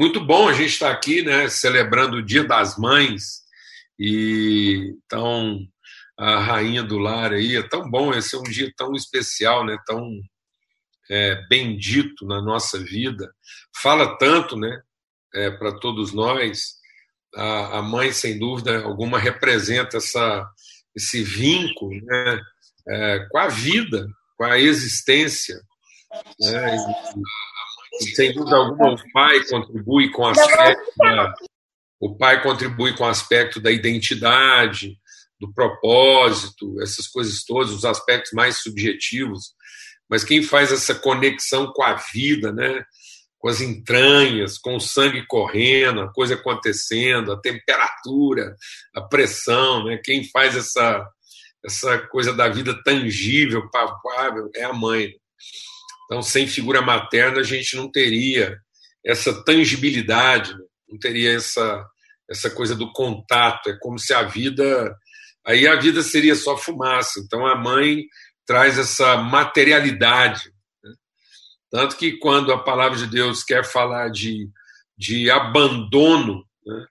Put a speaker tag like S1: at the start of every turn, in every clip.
S1: muito bom a gente estar aqui, né, celebrando o Dia das Mães. E então a rainha do lar aí é tão bom, esse é um dia tão especial, né, tão é, bendito na nossa vida. Fala tanto, né, é, para todos nós. A, a, mãe, sem dúvida alguma, representa essa, esse vínculo, né, é, com a vida, com a existência. Né, sem dúvida alguma, o pai contribui com o aspecto da, o pai contribui com o aspecto da identidade, do propósito, essas coisas todas, os aspectos mais subjetivos. Mas quem faz essa conexão com a vida, né? com as entranhas, com o sangue correndo, a coisa acontecendo, a temperatura, a pressão, né? quem faz essa, essa coisa da vida tangível, palpável, é a mãe. Então, sem figura materna, a gente não teria essa tangibilidade, né? não teria essa, essa coisa do contato. É como se a vida. Aí a vida seria só fumaça. Então, a mãe traz essa materialidade. Né? Tanto que, quando a palavra de Deus quer falar de, de abandono, né?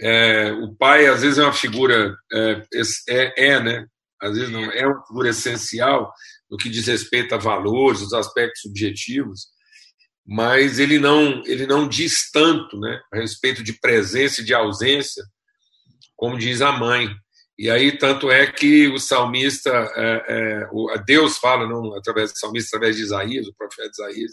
S1: É, o pai às vezes é uma figura é, é, é, né às vezes não é uma figura essencial no que diz respeito a valores os aspectos subjetivos mas ele não ele não diz tanto né a respeito de presença e de ausência como diz a mãe e aí, tanto é que o salmista, é, é, Deus fala, não através do salmista, através de Isaías, o profeta Isaías,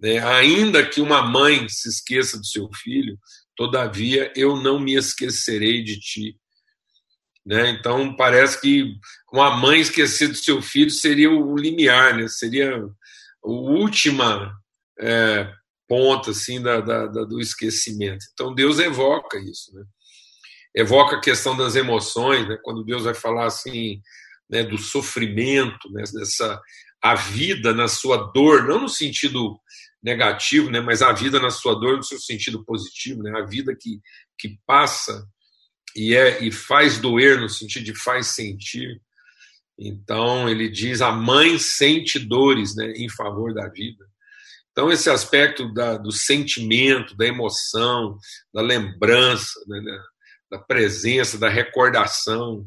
S1: né, ainda que uma mãe se esqueça do seu filho, todavia eu não me esquecerei de ti. Né? Então, parece que uma mãe esquecer do seu filho seria o limiar, né? seria a última é, ponta assim, da, da, da, do esquecimento. Então, Deus evoca isso. Né? evoca a questão das emoções, né? quando Deus vai falar assim né, do sofrimento, né, dessa a vida na sua dor, não no sentido negativo, né, mas a vida na sua dor no seu sentido positivo, né, a vida que, que passa e é e faz doer no sentido de faz sentir. Então ele diz a mãe sente dores, né, em favor da vida. Então esse aspecto da, do sentimento, da emoção, da lembrança, né, né da presença, da recordação.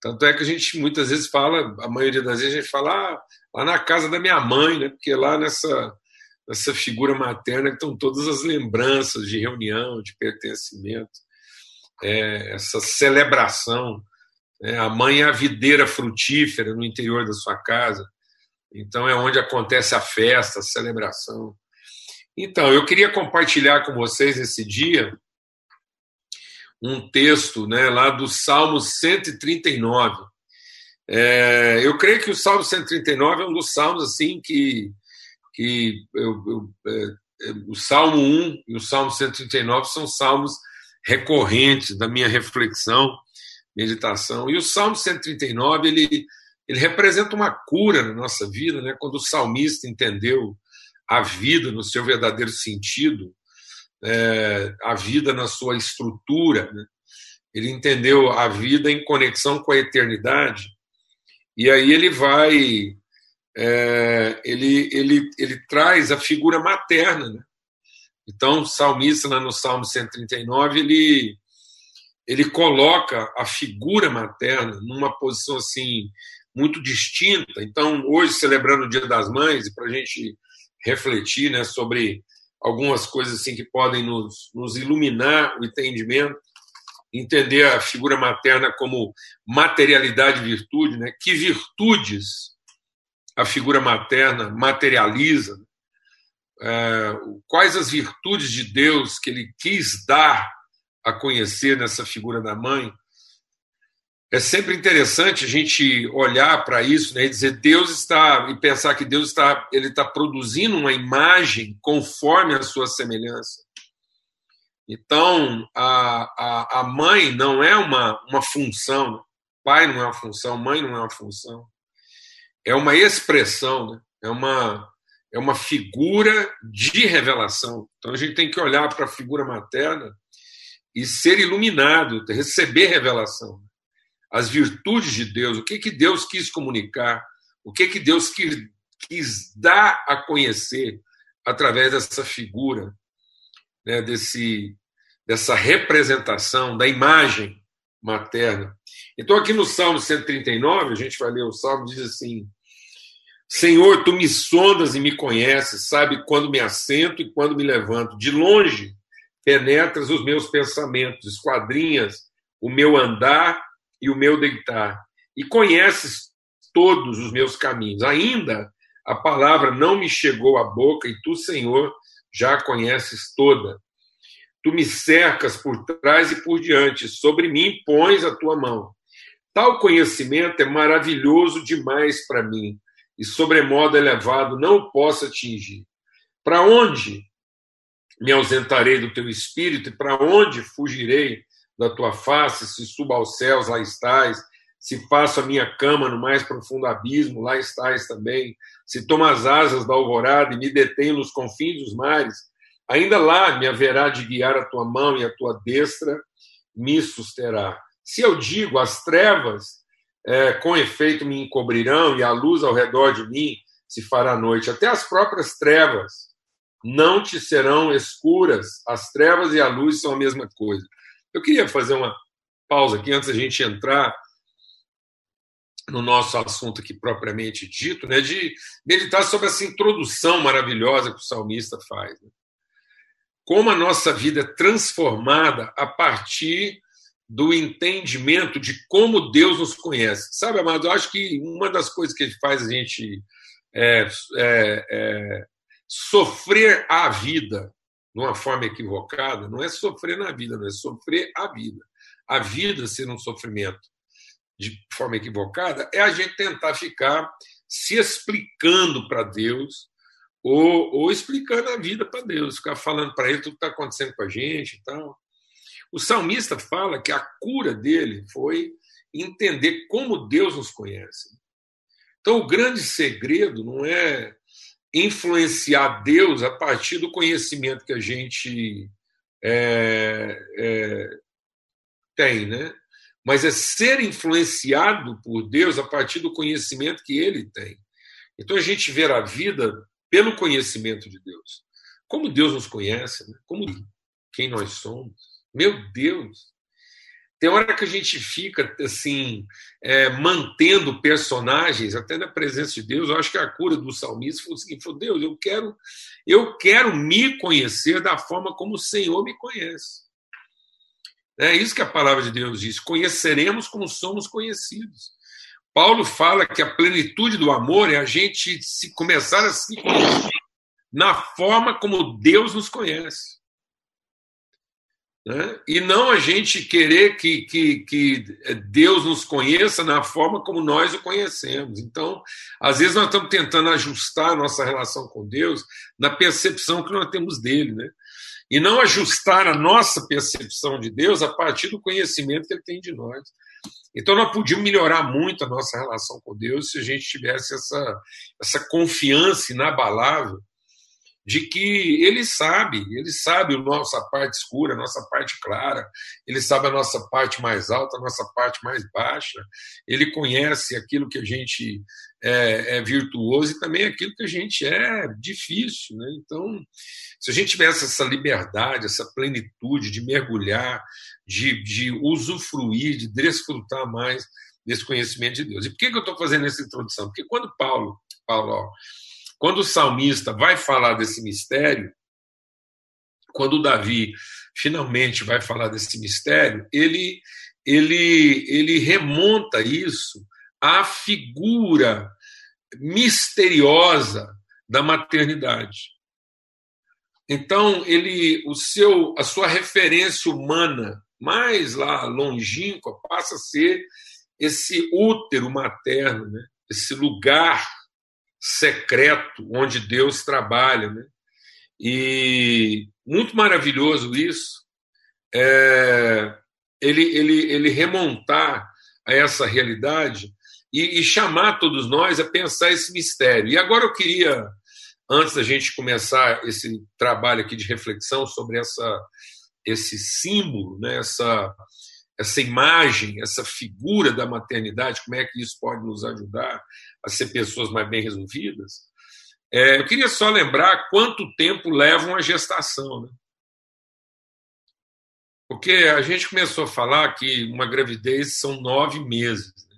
S1: Tanto é que a gente muitas vezes fala, a maioria das vezes a gente fala ah, lá na casa da minha mãe, né? porque lá nessa, nessa figura materna estão todas as lembranças de reunião, de pertencimento, é, essa celebração. Né? A mãe é a videira frutífera no interior da sua casa, então é onde acontece a festa, a celebração. Então, eu queria compartilhar com vocês esse dia um texto né, lá do Salmo 139. É, eu creio que o Salmo 139 é um dos salmos assim que, que eu, eu, é, é o Salmo 1 e o Salmo 139 são salmos recorrentes da minha reflexão, meditação. E o Salmo 139 ele, ele representa uma cura na nossa vida, né? quando o salmista entendeu a vida no seu verdadeiro sentido, é, a vida na sua estrutura. Né? Ele entendeu a vida em conexão com a eternidade. E aí ele vai. É, ele, ele, ele traz a figura materna. Né? Então, o salmista, no Salmo 139, ele, ele coloca a figura materna numa posição assim muito distinta. Então, hoje, celebrando o Dia das Mães, e para a gente refletir né, sobre algumas coisas assim que podem nos, nos iluminar o entendimento, entender a figura materna como materialidade e virtude, né? Que virtudes a figura materna materializa? É, quais as virtudes de Deus que ele quis dar a conhecer nessa figura da mãe? é sempre interessante a gente olhar para isso né, e dizer Deus está e pensar que Deus está ele está produzindo uma imagem conforme a sua semelhança. Então a, a, a mãe não é uma, uma função, pai não é uma função, mãe não é uma função, é uma expressão, né? é uma é uma figura de revelação. Então a gente tem que olhar para a figura materna e ser iluminado, receber revelação as virtudes de Deus, o que, que Deus quis comunicar, o que, que Deus quis, quis dar a conhecer através dessa figura né, desse, dessa representação, da imagem materna. Então, aqui no Salmo 139, a gente vai ler o Salmo, diz assim: Senhor, tu me sondas e me conheces, sabe quando me assento e quando me levanto. De longe penetras os meus pensamentos, esquadrinhas o meu andar e o meu deitar, e conheces todos os meus caminhos. Ainda a palavra não me chegou à boca, e tu, Senhor, já a conheces toda. Tu me cercas por trás e por diante, sobre mim pões a tua mão. Tal conhecimento é maravilhoso demais para mim, e sobremodo elevado não o posso atingir. Para onde me ausentarei do teu espírito, e para onde fugirei da tua face? Se suba aos céus, lá estás. Se faço a minha cama no mais profundo abismo, lá estás também. Se tomo as asas da alvorada e me detenho nos confins dos mares, ainda lá me haverá de guiar a tua mão e a tua destra me susterá. Se eu digo, as trevas é, com efeito me encobrirão e a luz ao redor de mim se fará noite, até as próprias trevas não te serão escuras. As trevas e a luz são a mesma coisa. Eu queria fazer uma pausa aqui antes da gente entrar no nosso assunto aqui propriamente dito, né, de meditar sobre essa introdução maravilhosa que o salmista faz. Né? Como a nossa vida é transformada a partir do entendimento de como Deus nos conhece. Sabe, amado, eu acho que uma das coisas que faz a gente é, é, é, sofrer a vida de uma forma equivocada não é sofrer na vida, não é sofrer a vida. A vida ser um sofrimento de forma equivocada é a gente tentar ficar se explicando para Deus ou, ou, explicando a vida para Deus, ficar falando para ele tudo que está acontecendo com a gente e tal. O salmista fala que a cura dele foi entender como Deus nos conhece. Então, o grande segredo não é influenciar Deus a partir do conhecimento que a gente é, é, tem, né? Mas é ser influenciado por Deus a partir do conhecimento que Ele tem. Então a gente vê a vida pelo conhecimento de Deus. Como Deus nos conhece, né? como quem nós somos. Meu Deus! Tem hora que a gente fica assim, é, mantendo personagens, até na presença de Deus. Eu acho que a cura do salmista foi o seguinte: falou, Deus, eu quero, eu quero me conhecer da forma como o Senhor me conhece. É isso que a palavra de Deus diz: conheceremos como somos conhecidos. Paulo fala que a plenitude do amor é a gente se começar a se conhecer na forma como Deus nos conhece. Né? E não a gente querer que, que, que Deus nos conheça na forma como nós o conhecemos. Então, às vezes, nós estamos tentando ajustar a nossa relação com Deus na percepção que nós temos dele. Né? E não ajustar a nossa percepção de Deus a partir do conhecimento que ele tem de nós. Então, nós podíamos melhorar muito a nossa relação com Deus se a gente tivesse essa, essa confiança inabalável de que ele sabe, ele sabe a nossa parte escura, a nossa parte clara, ele sabe a nossa parte mais alta, a nossa parte mais baixa, ele conhece aquilo que a gente é, é virtuoso e também aquilo que a gente é difícil. Né? Então, se a gente tivesse essa liberdade, essa plenitude de mergulhar, de, de usufruir, de desfrutar mais desse conhecimento de Deus. E por que, que eu estou fazendo essa introdução? Porque quando Paulo, Paulo ó, quando o salmista vai falar desse mistério, quando Davi finalmente vai falar desse mistério, ele, ele, ele remonta isso à figura misteriosa da maternidade. Então, ele, o seu, a sua referência humana mais lá longínqua passa a ser esse útero materno, né? esse lugar secreto onde Deus trabalha. Né? E muito maravilhoso isso, é, ele, ele, ele remontar a essa realidade e, e chamar todos nós a pensar esse mistério. E agora eu queria, antes da gente começar esse trabalho aqui de reflexão sobre essa, esse símbolo, né, essa, essa imagem, essa figura da maternidade, como é que isso pode nos ajudar a ser pessoas mais bem resolvidas. É, eu queria só lembrar quanto tempo leva uma gestação. Né? Porque a gente começou a falar que uma gravidez são nove meses. Né?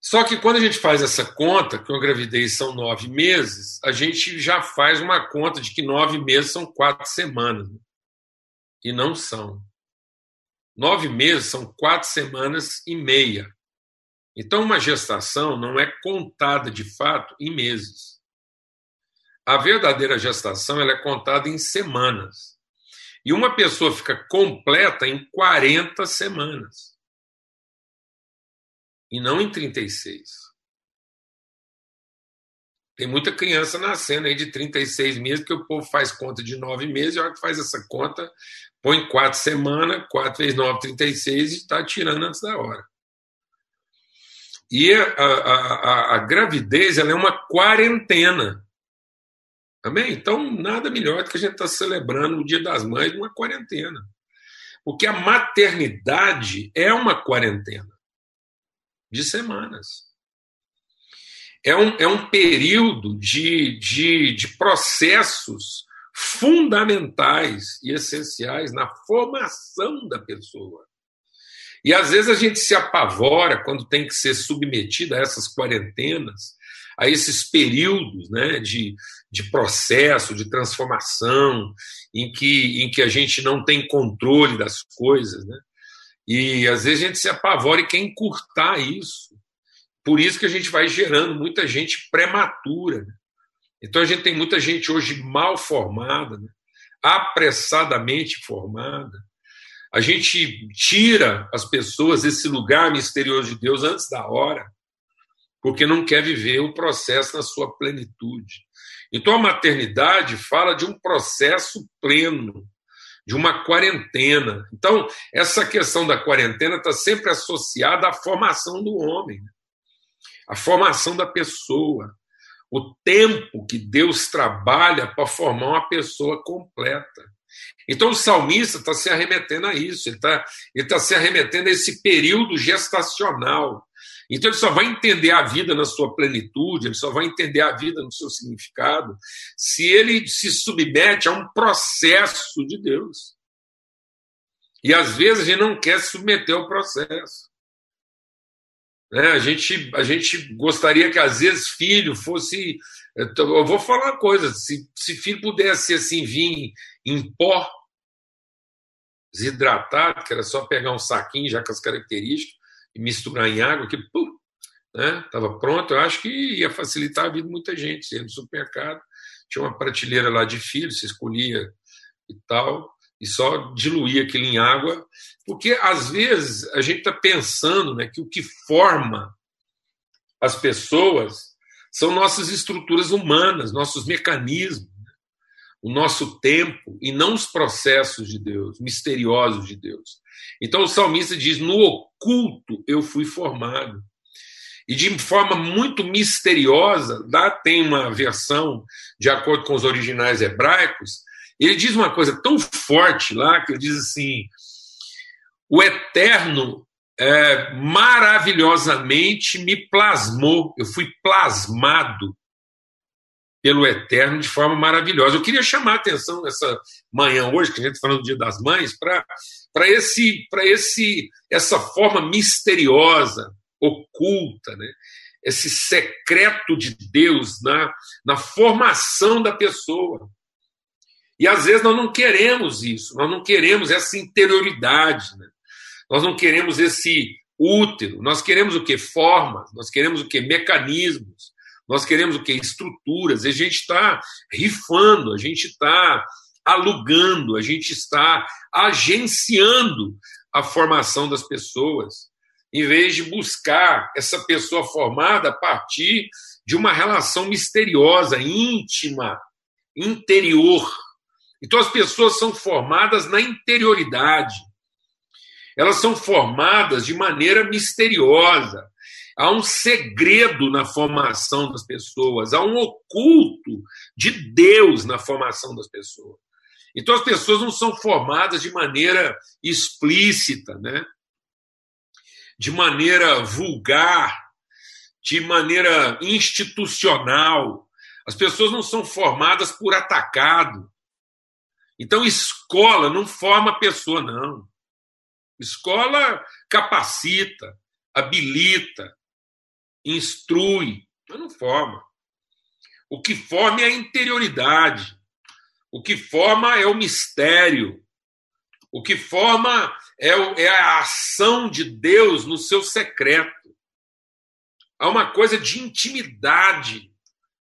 S1: Só que quando a gente faz essa conta, que uma gravidez são nove meses, a gente já faz uma conta de que nove meses são quatro semanas. Né? E não são. Nove meses são quatro semanas e meia. Então, uma gestação não é contada de fato em meses. A verdadeira gestação ela é contada em semanas. E uma pessoa fica completa em 40 semanas. E não em 36. Tem muita criança nascendo aí de 36 meses, que o povo faz conta de nove meses, e a hora que faz essa conta, põe quatro semanas, quatro vezes nove, 36, e está tirando antes da hora. E a, a, a, a gravidez é uma quarentena. Amém? Então, nada melhor do que a gente estar tá celebrando o Dia das Mães numa quarentena. Porque a maternidade é uma quarentena de semanas. É um, é um período de, de, de processos fundamentais e essenciais na formação da pessoa. E às vezes a gente se apavora quando tem que ser submetido a essas quarentenas, a esses períodos né, de, de processo, de transformação, em que, em que a gente não tem controle das coisas. Né? E às vezes a gente se apavora e quer encurtar isso. Por isso que a gente vai gerando muita gente prematura. Né? Então a gente tem muita gente hoje mal formada, né? apressadamente formada. A gente tira as pessoas desse lugar misterioso de Deus antes da hora, porque não quer viver o processo na sua plenitude. Então a maternidade fala de um processo pleno, de uma quarentena. Então, essa questão da quarentena está sempre associada à formação do homem, à formação da pessoa, o tempo que Deus trabalha para formar uma pessoa completa. Então o salmista está se arremetendo a isso, ele está ele tá se arremetendo a esse período gestacional. Então ele só vai entender a vida na sua plenitude, ele só vai entender a vida no seu significado, se ele se submete a um processo de Deus. E às vezes a gente não quer se submeter ao processo. Né? A, gente, a gente gostaria que às vezes filho fosse. Eu vou falar uma coisa: se, se filho pudesse assim vir em pó, desidratado, que era só pegar um saquinho já com as características e misturar em água, que estava né, pronto, eu acho que ia facilitar a vida de muita gente. Você ia no supermercado, tinha uma prateleira lá de filhos, você escolhia e tal, e só diluía aquilo em água, porque às vezes a gente está pensando né, que o que forma as pessoas são nossas estruturas humanas, nossos mecanismos o nosso tempo e não os processos de Deus, misteriosos de Deus. Então o salmista diz: No oculto eu fui formado. E de forma muito misteriosa, lá tem uma versão, de acordo com os originais hebraicos, ele diz uma coisa tão forte lá, que ele diz assim: o eterno é, maravilhosamente me plasmou, eu fui plasmado pelo Eterno de forma maravilhosa. Eu queria chamar a atenção nessa manhã hoje, que a gente está falando do Dia das Mães, para esse, esse, essa forma misteriosa, oculta, né? esse secreto de Deus na, na formação da pessoa. E às vezes nós não queremos isso, nós não queremos essa interioridade, né? nós não queremos esse útero, nós queremos o que? Formas, nós queremos o que? Mecanismos. Nós queremos o quê? Estruturas. A gente está rifando, a gente está alugando, a gente está agenciando a formação das pessoas, em vez de buscar essa pessoa formada a partir de uma relação misteriosa, íntima, interior. Então as pessoas são formadas na interioridade. Elas são formadas de maneira misteriosa. Há um segredo na formação das pessoas, há um oculto de Deus na formação das pessoas. Então as pessoas não são formadas de maneira explícita, né? de maneira vulgar, de maneira institucional. As pessoas não são formadas por atacado. Então, escola não forma pessoa, não. Escola capacita, habilita, instrui, mas não forma. O que forma é a interioridade. O que forma é o mistério. O que forma é, é a ação de Deus no seu secreto. Há uma coisa de intimidade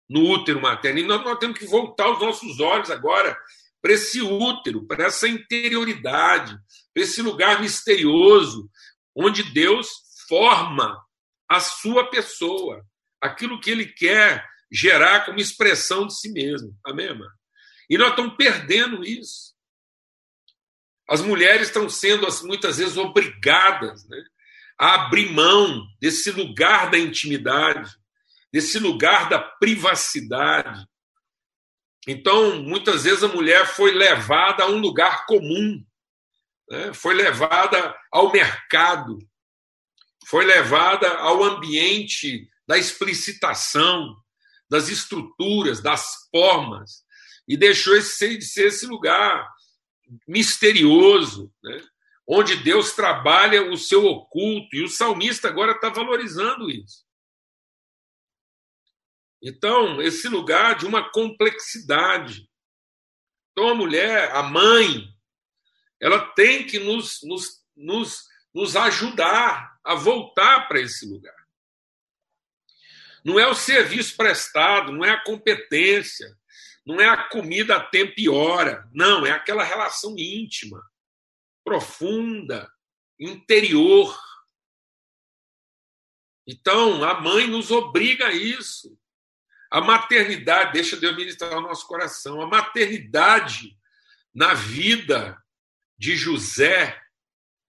S1: no útero materno. E nós, nós temos que voltar os nossos olhos agora para esse útero, para essa interioridade, para esse lugar misterioso, onde Deus forma a sua pessoa, aquilo que ele quer gerar como expressão de si mesmo. Amém, irmã? E nós estamos perdendo isso. As mulheres estão sendo, muitas vezes, obrigadas né, a abrir mão desse lugar da intimidade, desse lugar da privacidade. Então, muitas vezes, a mulher foi levada a um lugar comum, né, foi levada ao mercado, foi levada ao ambiente da explicitação, das estruturas, das formas, e deixou esse, esse lugar misterioso, né? onde Deus trabalha o seu oculto, e o salmista agora está valorizando isso. Então, esse lugar de uma complexidade. Então, a mulher, a mãe, ela tem que nos, nos, nos, nos ajudar a voltar para esse lugar. Não é o serviço prestado, não é a competência, não é a comida a tempo e hora. Não, é aquela relação íntima, profunda, interior. Então, a mãe nos obriga a isso. A maternidade, deixa Deus ministrar o nosso coração, a maternidade na vida de José.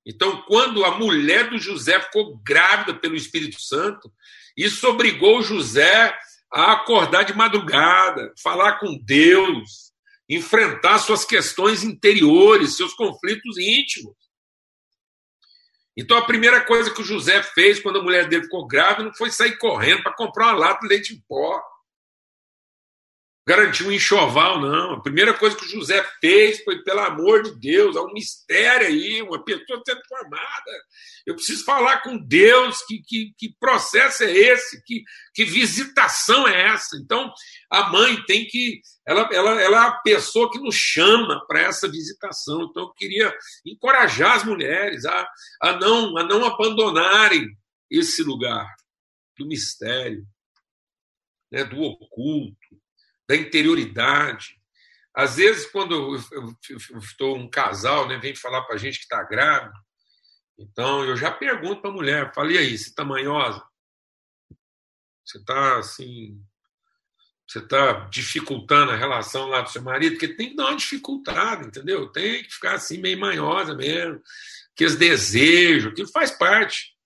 S1: Então, quando a mulher do José ficou grávida pelo Espírito Santo, isso obrigou José a acordar de madrugada, falar com Deus, enfrentar suas questões interiores, seus conflitos íntimos. Então a primeira coisa que o José fez quando a mulher dele ficou grávida não foi sair correndo para comprar uma lata de leite em pó garantir um enxoval, não. A primeira coisa que o José fez foi, pelo amor de Deus, há um mistério aí, uma pessoa sendo formada. Eu preciso falar com Deus, que, que, que processo é esse, que, que visitação é essa. Então, a mãe tem que. Ela, ela, ela é a pessoa que nos chama para essa visitação. Então, eu queria encorajar as mulheres a, a, não, a não abandonarem esse lugar do mistério, né, do oculto da interioridade. Às vezes, quando estou um casal, né, vem falar para a gente que está grávida, então eu já pergunto para a mulher, falei aí, você está manhosa? Você está assim, você está dificultando a relação lá do seu marido, porque tem que dar uma dificultada, entendeu? Tem que ficar assim meio manhosa mesmo, que os desejos, aquilo faz parte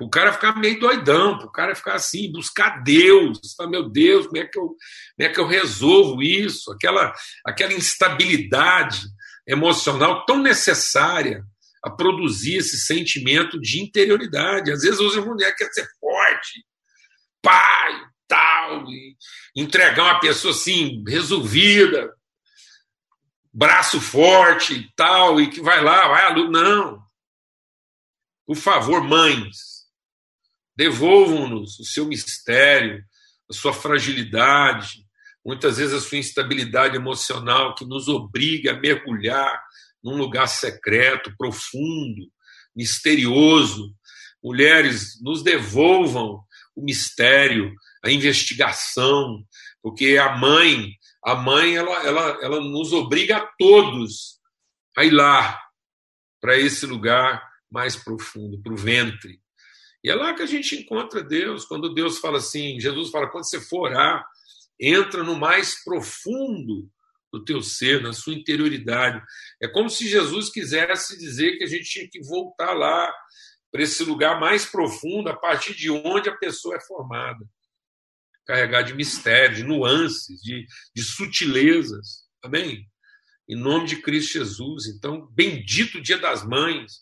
S1: o cara ficar meio doidão, o cara ficar assim, buscar Deus, falar, meu Deus, como é que eu, como é que eu resolvo isso? Aquela, aquela instabilidade emocional tão necessária a produzir esse sentimento de interioridade. Às vezes a mulher quer ser forte, pai, tal, e entregar uma pessoa assim, resolvida, braço forte e tal, e que vai lá, vai. Não. Por favor, mães, Devolvam-nos o seu mistério, a sua fragilidade, muitas vezes a sua instabilidade emocional que nos obriga a mergulhar num lugar secreto, profundo, misterioso. Mulheres, nos devolvam o mistério, a investigação, porque a mãe, a mãe, ela, ela, ela nos obriga a todos a ir lá para esse lugar mais profundo, para o ventre, e é lá que a gente encontra Deus, quando Deus fala assim, Jesus fala, quando você for orar, entra no mais profundo do teu ser, na sua interioridade. É como se Jesus quisesse dizer que a gente tinha que voltar lá, para esse lugar mais profundo, a partir de onde a pessoa é formada. Carregar de mistério, de nuances, de, de sutilezas. Amém? Em nome de Cristo Jesus. Então, bendito dia das mães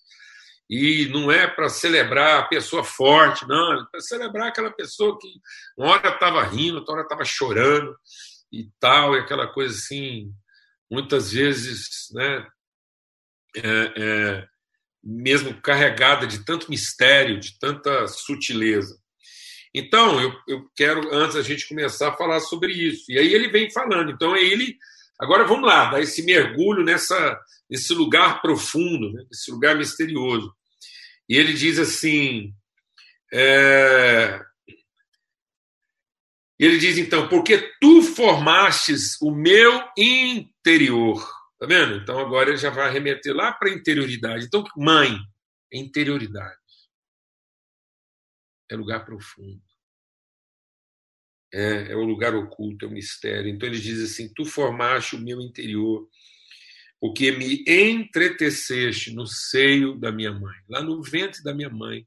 S1: e não é para celebrar a pessoa forte, não, é para celebrar aquela pessoa que uma hora estava rindo, outra hora estava chorando e tal, e aquela coisa assim, muitas vezes, né, é, é, mesmo carregada de tanto mistério, de tanta sutileza. Então, eu, eu quero, antes a gente começar a falar sobre isso. E aí ele vem falando. Então, é ele. Agora vamos lá, dar esse mergulho nessa, nesse lugar profundo, né, nesse lugar misterioso. E ele diz assim: é... Ele diz então, porque tu formastes o meu interior. Tá vendo? Então agora ele já vai remeter lá para a interioridade. Então, mãe, interioridade. É lugar profundo. É, é o lugar oculto, é o mistério. Então ele diz assim: Tu formaste o meu interior, porque me entreteceste no seio da minha mãe, lá no ventre da minha mãe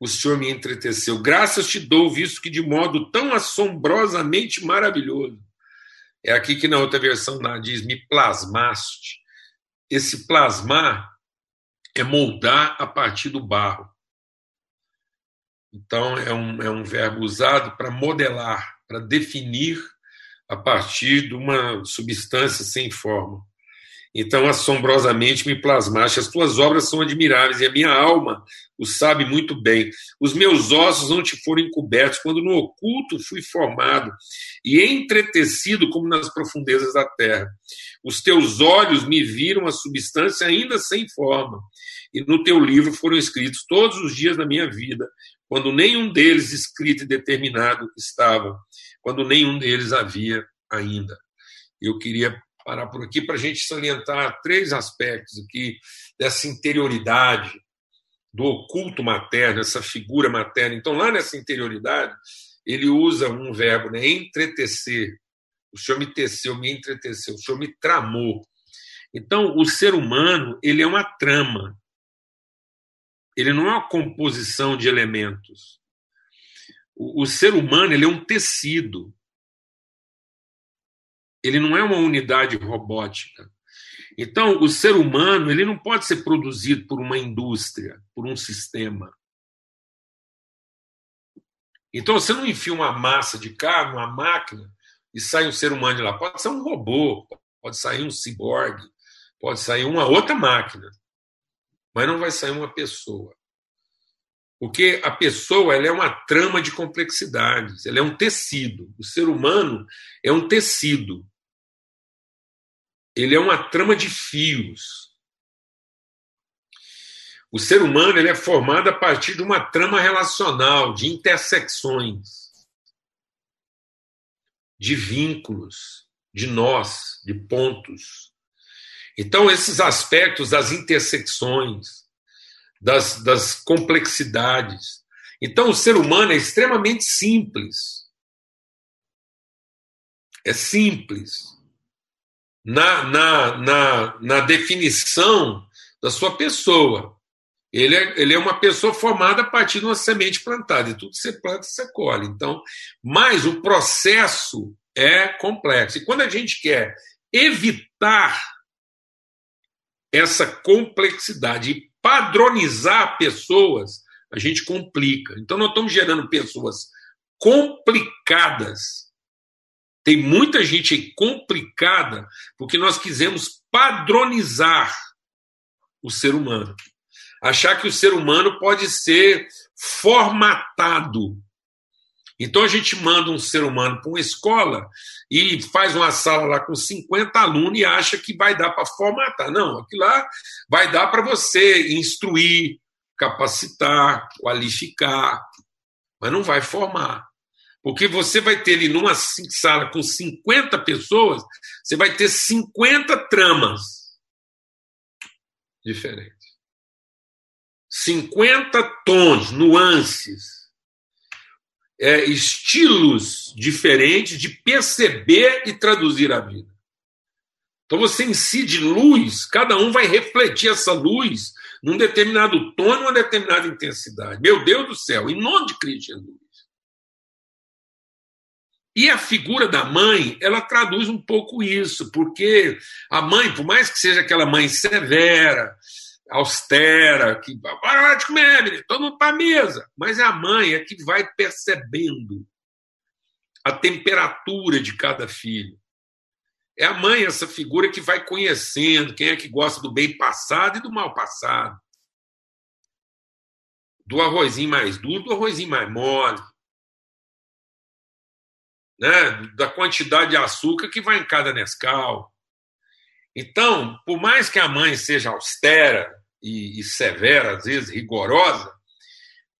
S1: o Senhor me entreteceu. Graças te dou, visto que de modo tão assombrosamente maravilhoso. É aqui que na outra versão diz: me plasmaste. Esse plasmar é moldar a partir do barro. Então, é um, é um verbo usado para modelar, para definir a partir de uma substância sem forma. Então, assombrosamente me plasmaste. As tuas obras são admiráveis e a minha alma o sabe muito bem. Os meus ossos não te foram encobertos quando no oculto fui formado e entretecido como nas profundezas da terra. Os teus olhos me viram a substância ainda sem forma. E no teu livro foram escritos todos os dias da minha vida, quando nenhum deles escrito e determinado estava, quando nenhum deles havia ainda. Eu queria parar por aqui para a gente salientar três aspectos aqui dessa interioridade, do oculto materno, essa figura materna. Então, lá nessa interioridade, ele usa um verbo, né, entretecer. O Senhor me teceu, me entreteceu, o Senhor me tramou. Então, o ser humano, ele é uma trama. Ele não é uma composição de elementos. O, o ser humano, ele é um tecido ele não é uma unidade robótica. Então, o ser humano ele não pode ser produzido por uma indústria, por um sistema. Então, você não enfia uma massa de carne, uma máquina, e sai um ser humano de lá. Pode ser um robô, pode sair um ciborgue, pode sair uma outra máquina, mas não vai sair uma pessoa. Porque a pessoa ela é uma trama de complexidades, ela é um tecido. O ser humano é um tecido ele é uma trama de fios. O ser humano ele é formado a partir de uma trama relacional, de intersecções, de vínculos, de nós, de pontos. Então, esses aspectos das intersecções, das, das complexidades. Então, o ser humano é extremamente simples. É simples na, na, na, na definição da sua pessoa. Ele é, ele é uma pessoa formada a partir de uma semente plantada, e tudo que você planta, você colhe. Então, mas o processo é complexo. E quando a gente quer evitar essa complexidade e padronizar pessoas, a gente complica. Então, nós estamos gerando pessoas complicadas tem muita gente complicada porque nós quisemos padronizar o ser humano. Achar que o ser humano pode ser formatado. Então a gente manda um ser humano para uma escola e faz uma sala lá com 50 alunos e acha que vai dar para formatar. Não, aquilo lá vai dar para você instruir, capacitar, qualificar, mas não vai formar. Porque você vai ter ali numa sala com 50 pessoas, você vai ter 50 tramas diferentes. 50 tons, nuances, é, estilos diferentes de perceber e traduzir a vida. Então você incide luz, cada um vai refletir essa luz num determinado tom, numa determinada intensidade. Meu Deus do céu, em nome de Cristo Jesus. E a figura da mãe, ela traduz um pouco isso, porque a mãe, por mais que seja aquela mãe severa, austera, que para de comer, todo mundo para mesa, mas é a mãe é que vai percebendo a temperatura de cada filho. É a mãe, essa figura que vai conhecendo quem é que gosta do bem passado e do mal passado. Do arrozinho mais duro, do arrozinho mais mole. Né? Da quantidade de açúcar que vai em cada Nescau. Então, por mais que a mãe seja austera e, e severa, às vezes rigorosa,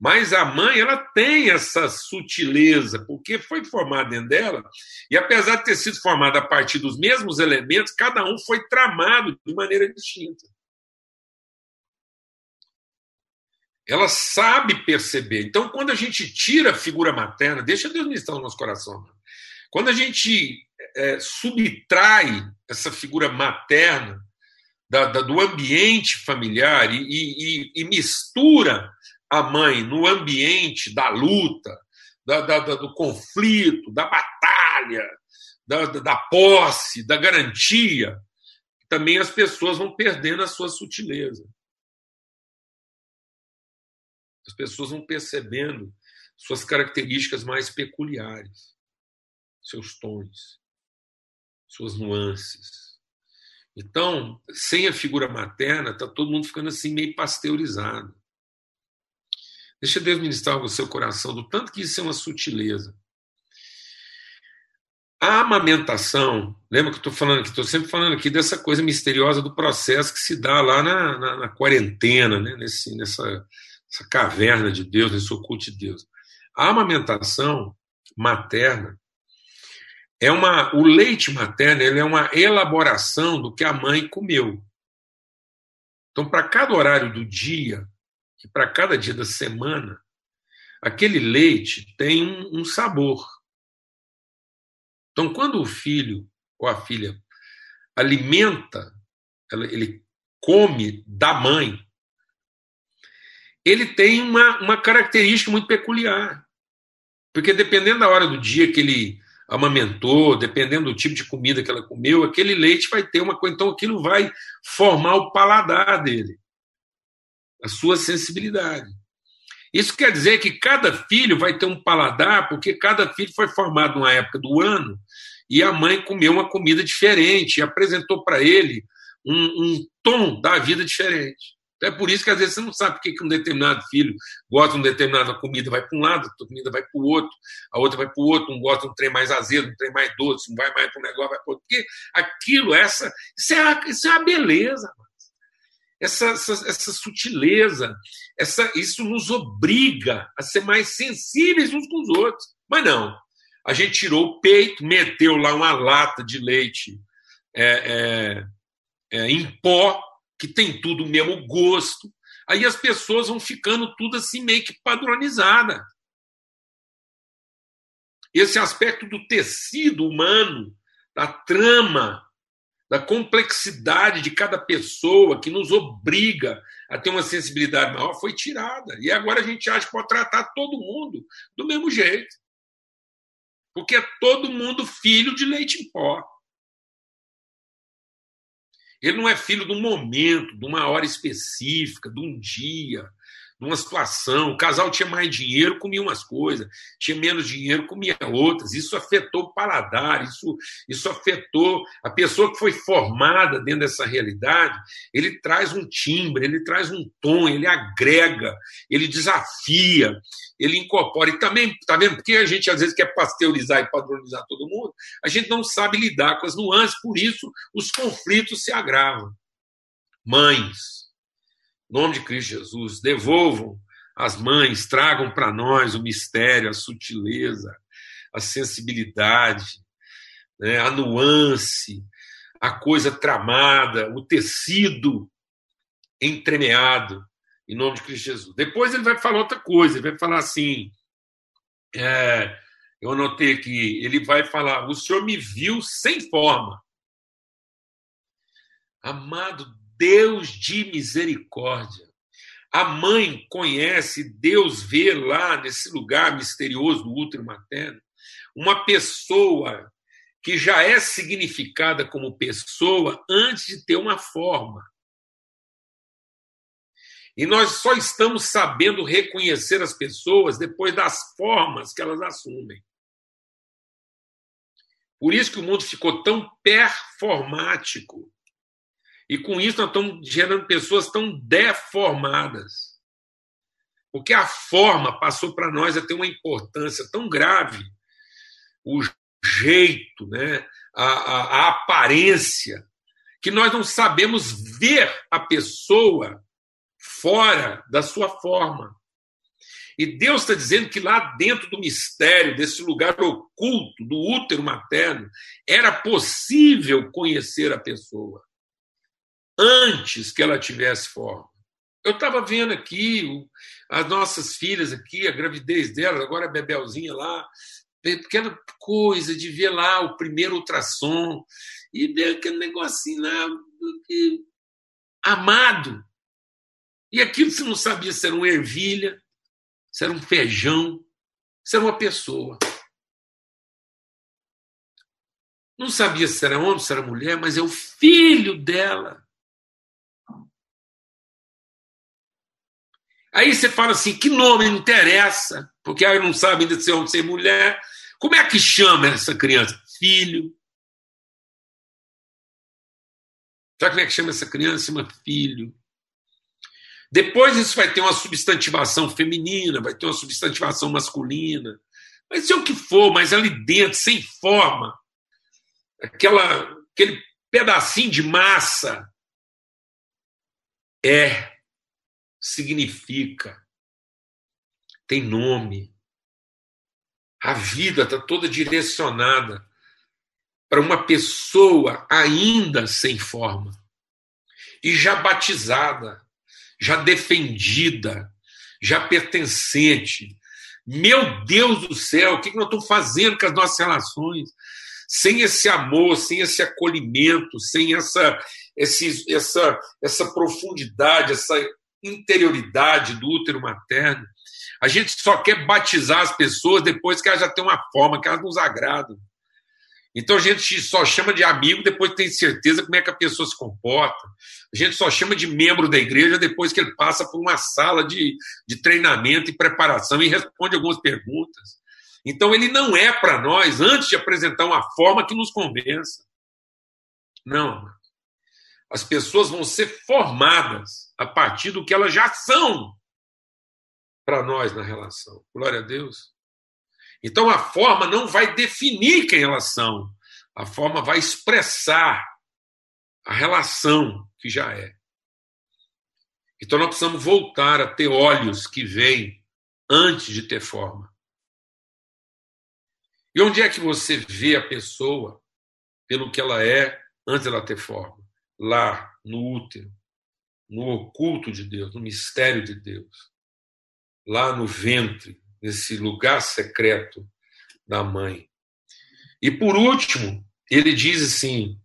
S1: mas a mãe, ela tem essa sutileza, porque foi formada dentro dela, e apesar de ter sido formada a partir dos mesmos elementos, cada um foi tramado de maneira distinta. Ela sabe perceber. Então, quando a gente tira a figura materna, deixa Deus ministrar no nosso coração. Quando a gente é, subtrai essa figura materna da, da, do ambiente familiar e, e, e mistura a mãe no ambiente da luta, da, do conflito, da batalha, da, posse, da garantia, também as pessoas vão perdendo a sua sutileza. As pessoas vão percebendo suas características mais peculiares, seus tons, suas nuances. Então, sem a figura materna, está todo mundo ficando assim meio pasteurizado. Deixa Deus ministrar o seu coração do tanto que isso é uma sutileza. A amamentação, lembra que eu estou falando aqui, estou sempre falando aqui dessa coisa misteriosa do processo que se dá lá na, na, na quarentena, né? Nesse, nessa caverna de Deus, nesse oculto de Deus. A amamentação materna é uma, o leite materno ele é uma elaboração do que a mãe comeu. Então, para cada horário do dia, que para cada dia da semana, aquele leite tem um, um sabor. Então, quando o filho ou a filha alimenta, ele come da mãe, ele tem uma, uma característica muito peculiar. Porque dependendo da hora do dia que ele amamentou, dependendo do tipo de comida que ela comeu, aquele leite vai ter uma coisa. Então, aquilo vai formar o paladar dele a sua sensibilidade. Isso quer dizer que cada filho vai ter um paladar, porque cada filho foi formado numa época do ano e a mãe comeu uma comida diferente apresentou para ele um, um, tom da vida diferente. Então é por isso que às vezes você não sabe por que um determinado filho gosta de uma determinada comida, vai para um lado, a comida vai para o outro, a outra vai para o outro, um gosta de um trem mais azedo, um trem mais doce, um vai mais para um negócio, vai para outro. Porque aquilo, essa, isso é, isso é a beleza. Essa, essa, essa sutileza, essa, isso nos obriga a ser mais sensíveis uns com os outros. Mas não. A gente tirou o peito, meteu lá uma lata de leite é, é, é, em pó, que tem tudo o mesmo gosto. Aí as pessoas vão ficando tudo assim meio que padronizada. Esse aspecto do tecido humano, da trama da complexidade de cada pessoa que nos obriga a ter uma sensibilidade maior foi tirada. E agora a gente acha que pode tratar todo mundo do mesmo jeito. Porque é todo mundo filho de leite em pó. Ele não é filho de um momento, de uma hora específica, de um dia, numa situação. O casal tinha mais dinheiro, comia umas coisas, tinha menos dinheiro, comia outras. Isso afetou o paladar, isso, isso afetou a pessoa que foi formada dentro dessa realidade. Ele traz um timbre, ele traz um tom, ele agrega, ele desafia, ele incorpora. E também, tá vendo? Porque a gente às vezes quer pasteurizar e padronizar todo mundo, a gente não sabe lidar com as nuances, por isso os conflitos se agravam. Mães, nome de Cristo Jesus, devolvam as mães, tragam para nós o mistério, a sutileza, a sensibilidade, né, a nuance, a coisa tramada, o tecido entremeado, em nome de Cristo Jesus. Depois ele vai falar outra coisa, ele vai falar assim, é, eu anotei aqui, ele vai falar, o Senhor me viu sem forma. Amado Deus de misericórdia. A mãe conhece, Deus vê lá nesse lugar misterioso do útero materno, uma pessoa que já é significada como pessoa antes de ter uma forma. E nós só estamos sabendo reconhecer as pessoas depois das formas que elas assumem. Por isso que o mundo ficou tão performático. E com isso nós estamos gerando pessoas tão deformadas. Porque a forma passou para nós a ter uma importância tão grave. O jeito, né? a, a, a aparência, que nós não sabemos ver a pessoa fora da sua forma. E Deus está dizendo que lá dentro do mistério, desse lugar oculto, do útero materno, era possível conhecer a pessoa antes que ela tivesse forma. Eu estava vendo aqui as nossas filhas aqui, a gravidez delas, agora a Bebelzinha lá, pequena coisa de ver lá o primeiro ultrassom e ver aquele negocinho lá, amado. E aquilo você não sabia se era uma ervilha, se era um feijão, se era uma pessoa. Não sabia se era homem, se era mulher, mas é o filho dela. Aí você fala assim: que nome não interessa, porque aí não sabe ainda se é homem, se é mulher. Como é que chama essa criança? Filho. Sabe como é que chama essa criança? Chama filho. Depois isso vai ter uma substantivação feminina, vai ter uma substantivação masculina. Vai ser o que for, mas ali dentro, sem forma, aquela, aquele pedacinho de massa é, significa, tem nome. A vida está toda direcionada para uma pessoa ainda sem forma e já batizada, já defendida, já pertencente. Meu Deus do céu, o que nós estamos fazendo com as nossas relações? Sem esse amor, sem esse acolhimento, sem essa, esse, essa, essa profundidade, essa interioridade do útero materno, a gente só quer batizar as pessoas depois que elas já têm uma forma, que elas nos agradam. Então a gente só chama de amigo depois que tem certeza como é que a pessoa se comporta. A gente só chama de membro da igreja depois que ele passa por uma sala de, de treinamento e preparação e responde algumas perguntas. Então ele não é para nós antes de apresentar uma forma que nos convença. Não. As pessoas vão ser formadas a partir do que elas já são para nós na relação. Glória a Deus. Então a forma não vai definir quem elas são, a forma vai expressar a relação que já é. Então nós precisamos voltar a ter olhos que veem antes de ter forma. E onde é que você vê a pessoa pelo que ela é antes dela ter forma? Lá, no útero, no oculto de Deus, no mistério de Deus lá no ventre, nesse lugar secreto da mãe. E por último, ele diz assim: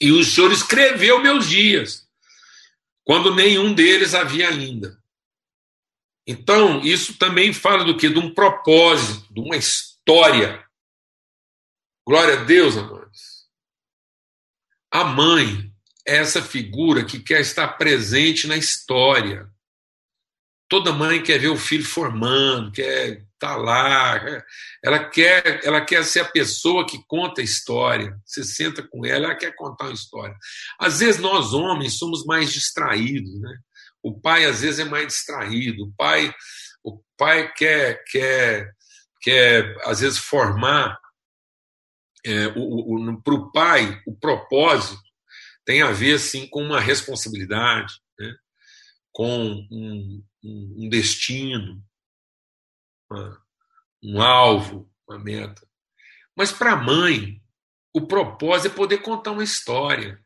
S1: E o Senhor escreveu meus dias, quando nenhum deles havia ainda. Então, isso também fala do que? De um propósito, de uma história. Glória a Deus, amados. A mãe essa figura que quer estar presente na história. Toda mãe quer ver o filho formando, quer estar tá lá, ela quer, ela quer ser a pessoa que conta a história. Você senta com ela, ela quer contar uma história. Às vezes nós homens somos mais distraídos, né? O pai às vezes é mais distraído. O pai, o pai quer, quer, quer às vezes formar é, para o pai o propósito tem a ver assim com uma responsabilidade, né? com um, um destino, uma, um alvo, uma meta. Mas para a mãe, o propósito é poder contar uma história.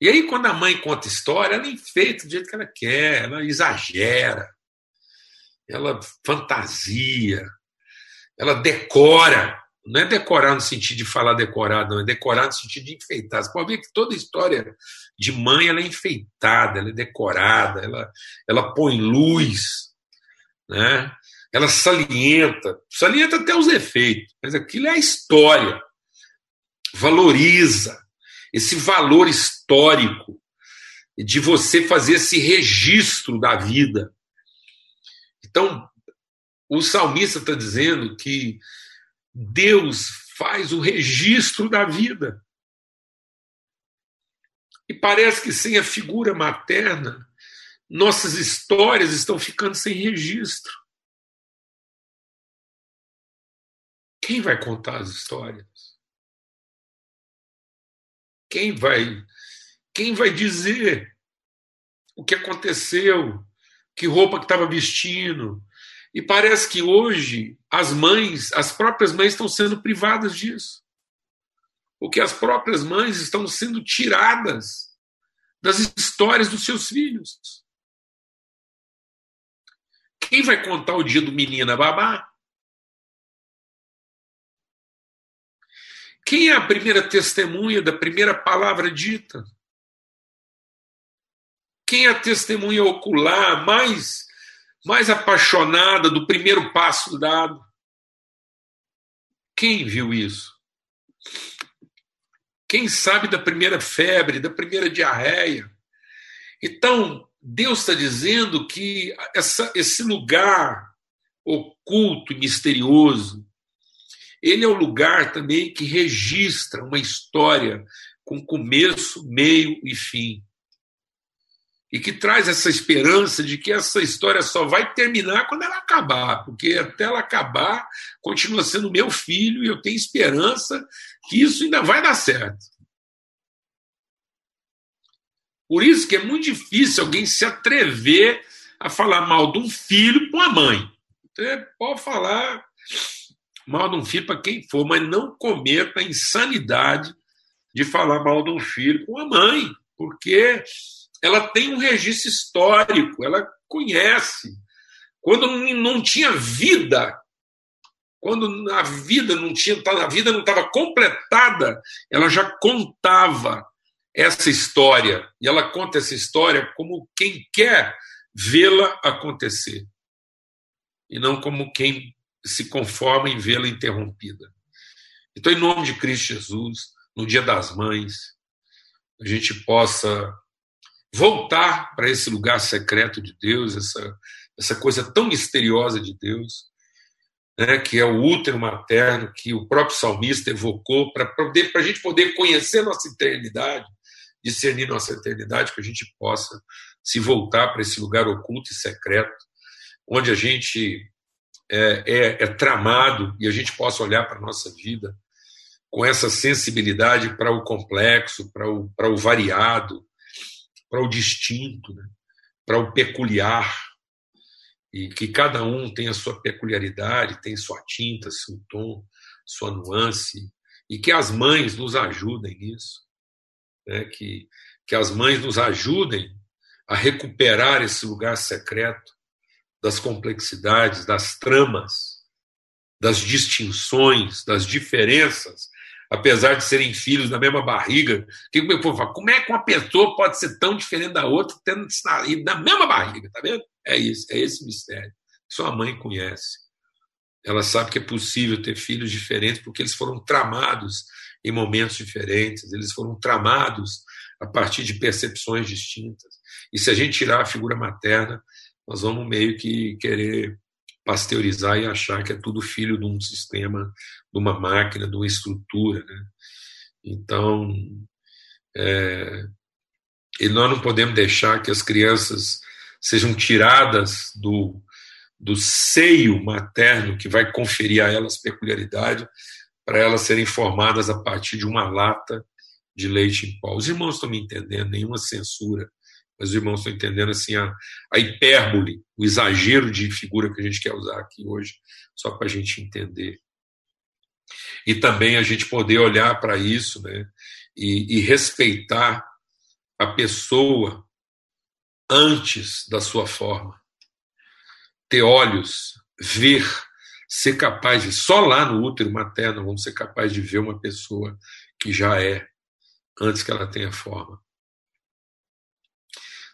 S1: E aí, quando a mãe conta história, ela enfeita do jeito que ela quer, ela exagera, ela fantasia, ela decora. Não é decorar no sentido de falar decorado, não, é decorar no sentido de enfeitar. Você pode ver que toda história de mãe ela é enfeitada, ela é decorada, ela, ela põe luz, né? ela salienta, salienta até os efeitos, mas aquilo é a história. Valoriza esse valor histórico de você fazer esse registro da vida. Então, o salmista está dizendo que Deus faz o registro da vida. E parece que sem a figura materna, nossas histórias estão ficando sem registro. Quem vai contar as histórias? Quem vai quem vai dizer o que aconteceu, que roupa que estava vestindo? E parece que hoje as mães, as próprias mães estão sendo privadas disso. Porque as próprias mães estão sendo tiradas das histórias dos seus filhos. Quem vai contar o dia do menino babá? Quem é a primeira testemunha da primeira palavra dita? Quem é a testemunha ocular mais, mais apaixonada do primeiro passo dado? Quem viu isso? Quem sabe da primeira febre, da primeira diarreia? Então, Deus está dizendo que essa, esse lugar oculto e misterioso, ele é o lugar também que registra uma história com começo, meio e fim. E que traz essa esperança de que essa história só vai terminar quando ela acabar, porque até ela acabar, continua sendo meu filho e eu tenho esperança que isso ainda vai dar certo. Por isso que é muito difícil alguém se atrever a falar mal de um filho para uma mãe. Você pode falar mal de um filho para quem for, mas não cometa a insanidade de falar mal de um filho com a mãe, porque ela tem um registro histórico, ela conhece. Quando não tinha vida, quando a vida não tinha, a vida não estava completada, ela já contava essa história, e ela conta essa história como quem quer vê-la acontecer, e não como quem se conforma em vê-la interrompida. Então, em nome de Cristo Jesus, no Dia das Mães, a gente possa voltar para esse lugar secreto de Deus, essa, essa coisa tão misteriosa de Deus, né, que é o útero materno, que o próprio salmista evocou para a gente poder conhecer nossa eternidade, discernir nossa eternidade, que a gente possa se voltar para esse lugar oculto e secreto, onde a gente é, é, é tramado e a gente possa olhar para a nossa vida com essa sensibilidade para o complexo, para o, para o variado, para o distinto, né? para o peculiar, e que cada um tem a sua peculiaridade, tem sua tinta, seu tom, sua nuance, e que as mães nos ajudem nisso né, que, que as mães nos ajudem a recuperar esse lugar secreto das complexidades, das tramas, das distinções, das diferenças, apesar de serem filhos da mesma barriga. Que, como é que uma pessoa pode ser tão diferente da outra, tendo saído da mesma barriga? Tá vendo? É isso, é esse mistério. Sua mãe conhece. Ela sabe que é possível ter filhos diferentes porque eles foram tramados em momentos diferentes, eles foram tramados a partir de percepções distintas. E se a gente tirar a figura materna, nós vamos meio que querer pasteurizar e achar que é tudo filho de um sistema, de uma máquina, de uma estrutura. Né? Então, é, e nós não podemos deixar que as crianças sejam tiradas do, do seio materno que vai conferir a elas peculiaridade para elas serem formadas a partir de uma lata de leite em pó. Os irmãos estão me entendendo, nenhuma censura, os irmãos estão entendendo assim a, a hipérbole, o exagero de figura que a gente quer usar aqui hoje, só para a gente entender. E também a gente poder olhar para isso né, e, e respeitar a pessoa antes da sua forma. Ter olhos, ver ser capaz de, só lá no útero materno, vamos ser capazes de ver uma pessoa que já é, antes que ela tenha forma.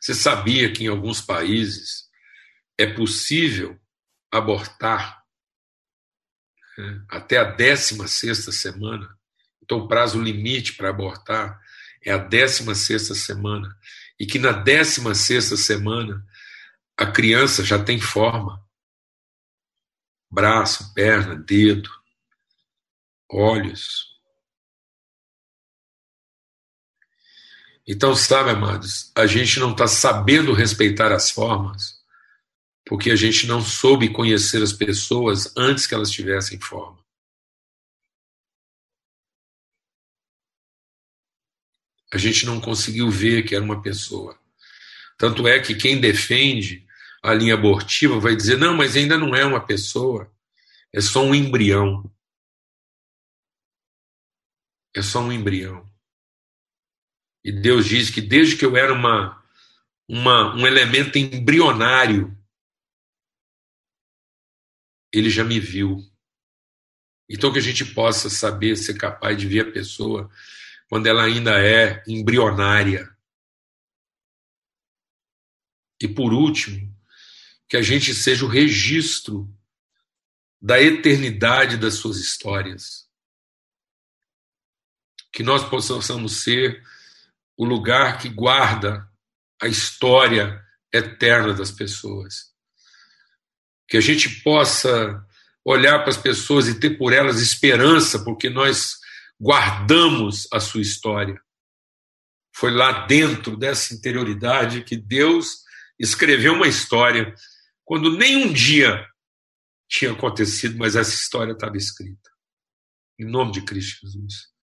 S1: Você sabia que em alguns países é possível abortar né, até a 16 semana? Então, o prazo limite para abortar é a 16 semana. E que na 16 semana a criança já tem forma braço, perna, dedo. olhos. Então, sabe, amados, a gente não está sabendo respeitar as formas porque a gente não soube conhecer as pessoas antes que elas tivessem forma. A gente não conseguiu ver que era uma pessoa. Tanto é que quem defende a linha abortiva vai dizer: não, mas ainda não é uma pessoa, é só um embrião. É só um embrião. E Deus diz que desde que eu era uma, uma, um elemento embrionário, Ele já me viu. Então que a gente possa saber ser capaz de ver a pessoa quando ela ainda é embrionária. E por último, que a gente seja o registro da eternidade das suas histórias. Que nós possamos ser o lugar que guarda a história eterna das pessoas. Que a gente possa olhar para as pessoas e ter por elas esperança, porque nós guardamos a sua história. Foi lá dentro dessa interioridade que Deus escreveu uma história quando nem um dia tinha acontecido, mas essa história estava escrita. Em nome de Cristo Jesus.